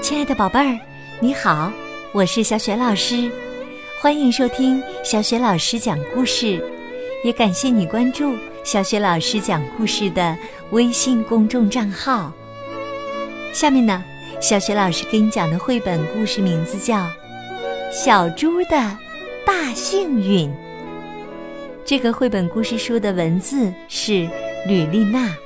亲爱的宝贝儿，你好，我是小雪老师，欢迎收听小雪老师讲故事，也感谢你关注小雪老师讲故事的微信公众账号。下面呢，小雪老师给你讲的绘本故事名字叫《小猪的大幸运》。这个绘本故事书的文字是吕丽娜，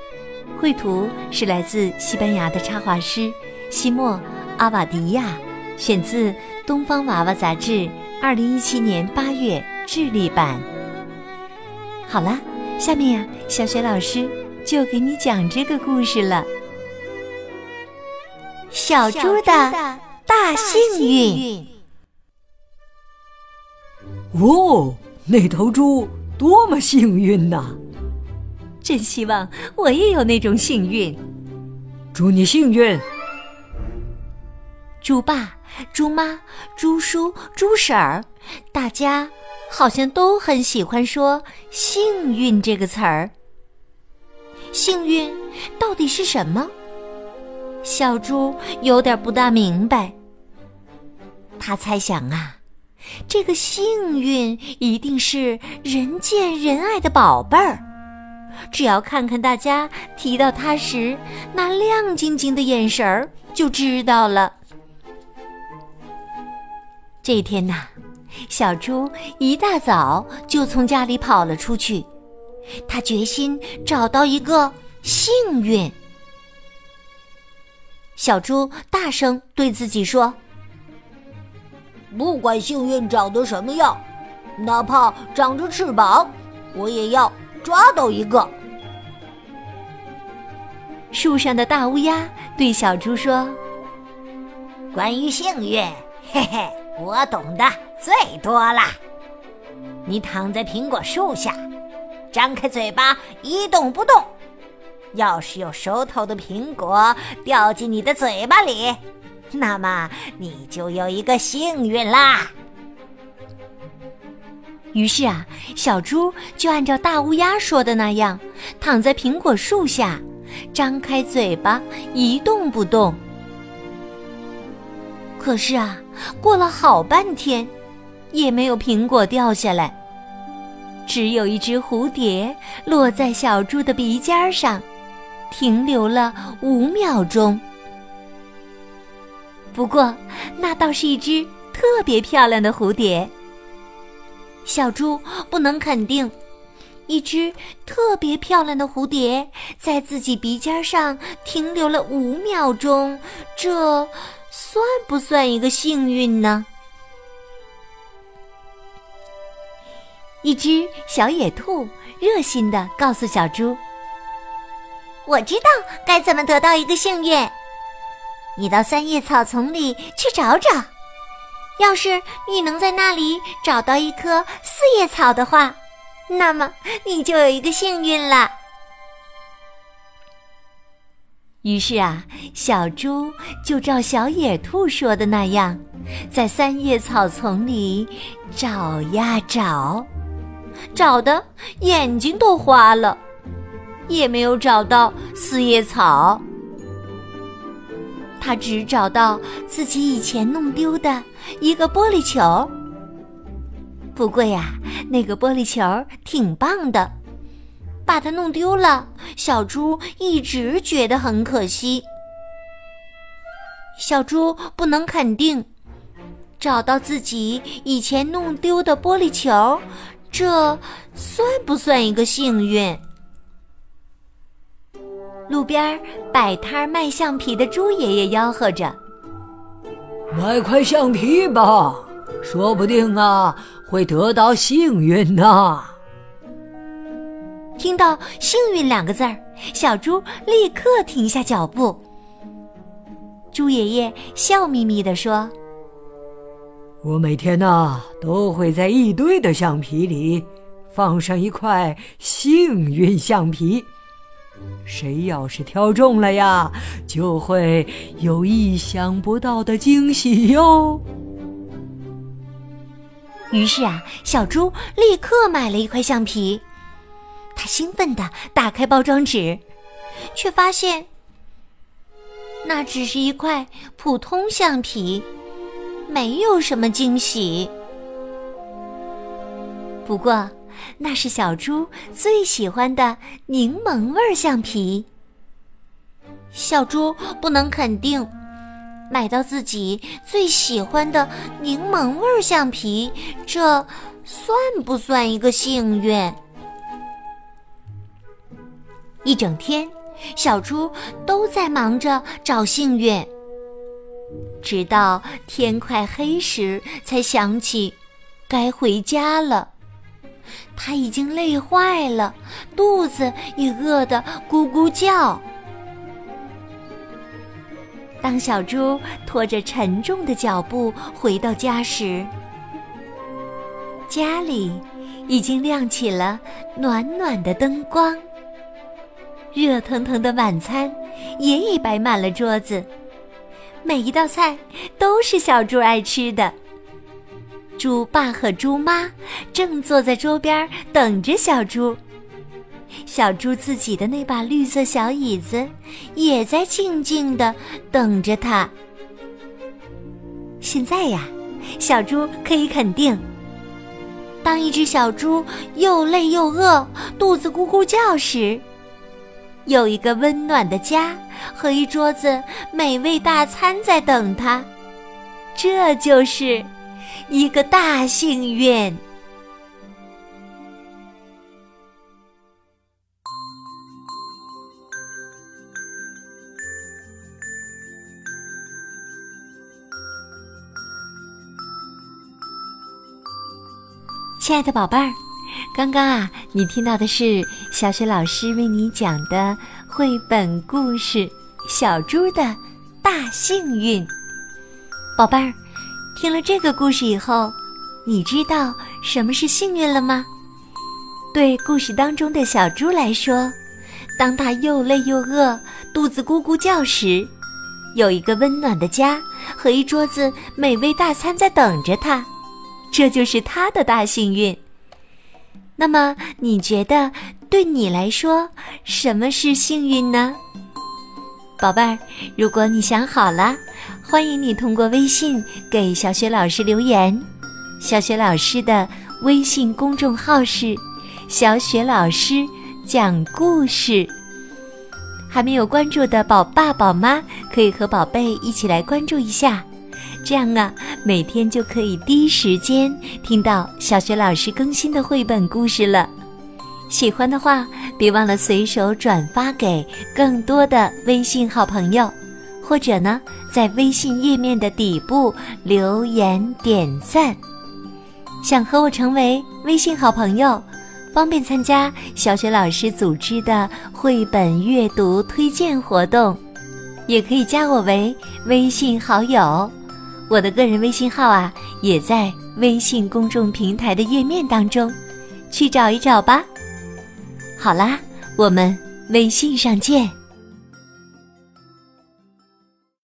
绘图是来自西班牙的插画师西莫。阿瓦迪亚，选自《东方娃娃》杂志，二零一七年八月智利版。好了，下面呀，小雪老师就给你讲这个故事了。小猪的大幸运。哦，那头猪多么幸运呐！真希望我也有那种幸运。祝你幸运。猪爸、猪妈、猪叔、猪婶儿，大家好像都很喜欢说“幸运”这个词儿。幸运到底是什么？小猪有点不大明白。他猜想啊，这个幸运一定是人见人爱的宝贝儿。只要看看大家提到它时那亮晶晶的眼神儿，就知道了。这天呐，小猪一大早就从家里跑了出去，他决心找到一个幸运。小猪大声对自己说：“不管幸运长得什么样，哪怕长着翅膀，我也要抓到一个。”树上的大乌鸦对小猪说：“关于幸运，嘿嘿。”我懂得最多啦！你躺在苹果树下，张开嘴巴一动不动。要是有熟透的苹果掉进你的嘴巴里，那么你就有一个幸运啦。于是啊，小猪就按照大乌鸦说的那样，躺在苹果树下，张开嘴巴一动不动。可是啊，过了好半天，也没有苹果掉下来。只有一只蝴蝶落在小猪的鼻尖上，停留了五秒钟。不过，那倒是一只特别漂亮的蝴蝶。小猪不能肯定，一只特别漂亮的蝴蝶在自己鼻尖上停留了五秒钟，这。算不算一个幸运呢？一只小野兔热心的告诉小猪：“我知道该怎么得到一个幸运。你到三叶草丛里去找找，要是你能在那里找到一棵四叶草的话，那么你就有一个幸运了。”于是啊，小猪就照小野兔说的那样，在三叶草丛里找呀找，找的眼睛都花了，也没有找到四叶草。他只找到自己以前弄丢的一个玻璃球。不过呀，那个玻璃球挺棒的。把它弄丢了，小猪一直觉得很可惜。小猪不能肯定，找到自己以前弄丢的玻璃球，这算不算一个幸运？路边摆摊卖橡皮的猪爷爷吆喝着：“买块橡皮吧，说不定啊，会得到幸运呢。”听到“幸运”两个字儿，小猪立刻停下脚步。猪爷爷笑眯眯地说：“我每天呢，都会在一堆的橡皮里放上一块幸运橡皮。谁要是挑中了呀，就会有意想不到的惊喜哟。”于是啊，小猪立刻买了一块橡皮。他兴奋地打开包装纸，却发现那只是一块普通橡皮，没有什么惊喜。不过，那是小猪最喜欢的柠檬味橡皮。小猪不能肯定，买到自己最喜欢的柠檬味橡皮，这算不算一个幸运？一整天，小猪都在忙着找幸运，直到天快黑时，才想起该回家了。他已经累坏了，肚子也饿得咕咕叫。当小猪拖着沉重的脚步回到家时，家里已经亮起了暖暖的灯光。热腾腾的晚餐也已摆满了桌子，每一道菜都是小猪爱吃的。猪爸和猪妈正坐在桌边等着小猪。小猪自己的那把绿色小椅子也在静静的等着他。现在呀，小猪可以肯定，当一只小猪又累又饿、肚子咕咕叫时，有一个温暖的家和一桌子美味大餐在等他，这就是一个大幸运。亲爱的宝贝儿，刚刚啊，你听到的是小雪老师为你讲的绘本故事《小猪的大幸运》。宝贝儿，听了这个故事以后，你知道什么是幸运了吗？对故事当中的小猪来说，当他又累又饿、肚子咕咕叫时，有一个温暖的家和一桌子美味大餐在等着他。这就是他的大幸运。那么，你觉得对你来说什么是幸运呢，宝贝儿？如果你想好了，欢迎你通过微信给小雪老师留言。小雪老师的微信公众号是“小雪老师讲故事”。还没有关注的宝爸宝妈，可以和宝贝一起来关注一下。这样啊，每天就可以第一时间听到小学老师更新的绘本故事了。喜欢的话，别忘了随手转发给更多的微信好朋友，或者呢，在微信页面的底部留言点赞。想和我成为微信好朋友，方便参加小学老师组织的绘本阅读推荐活动，也可以加我为微信好友。我的个人微信号啊，也在微信公众平台的页面当中，去找一找吧。好啦，我们微信上见。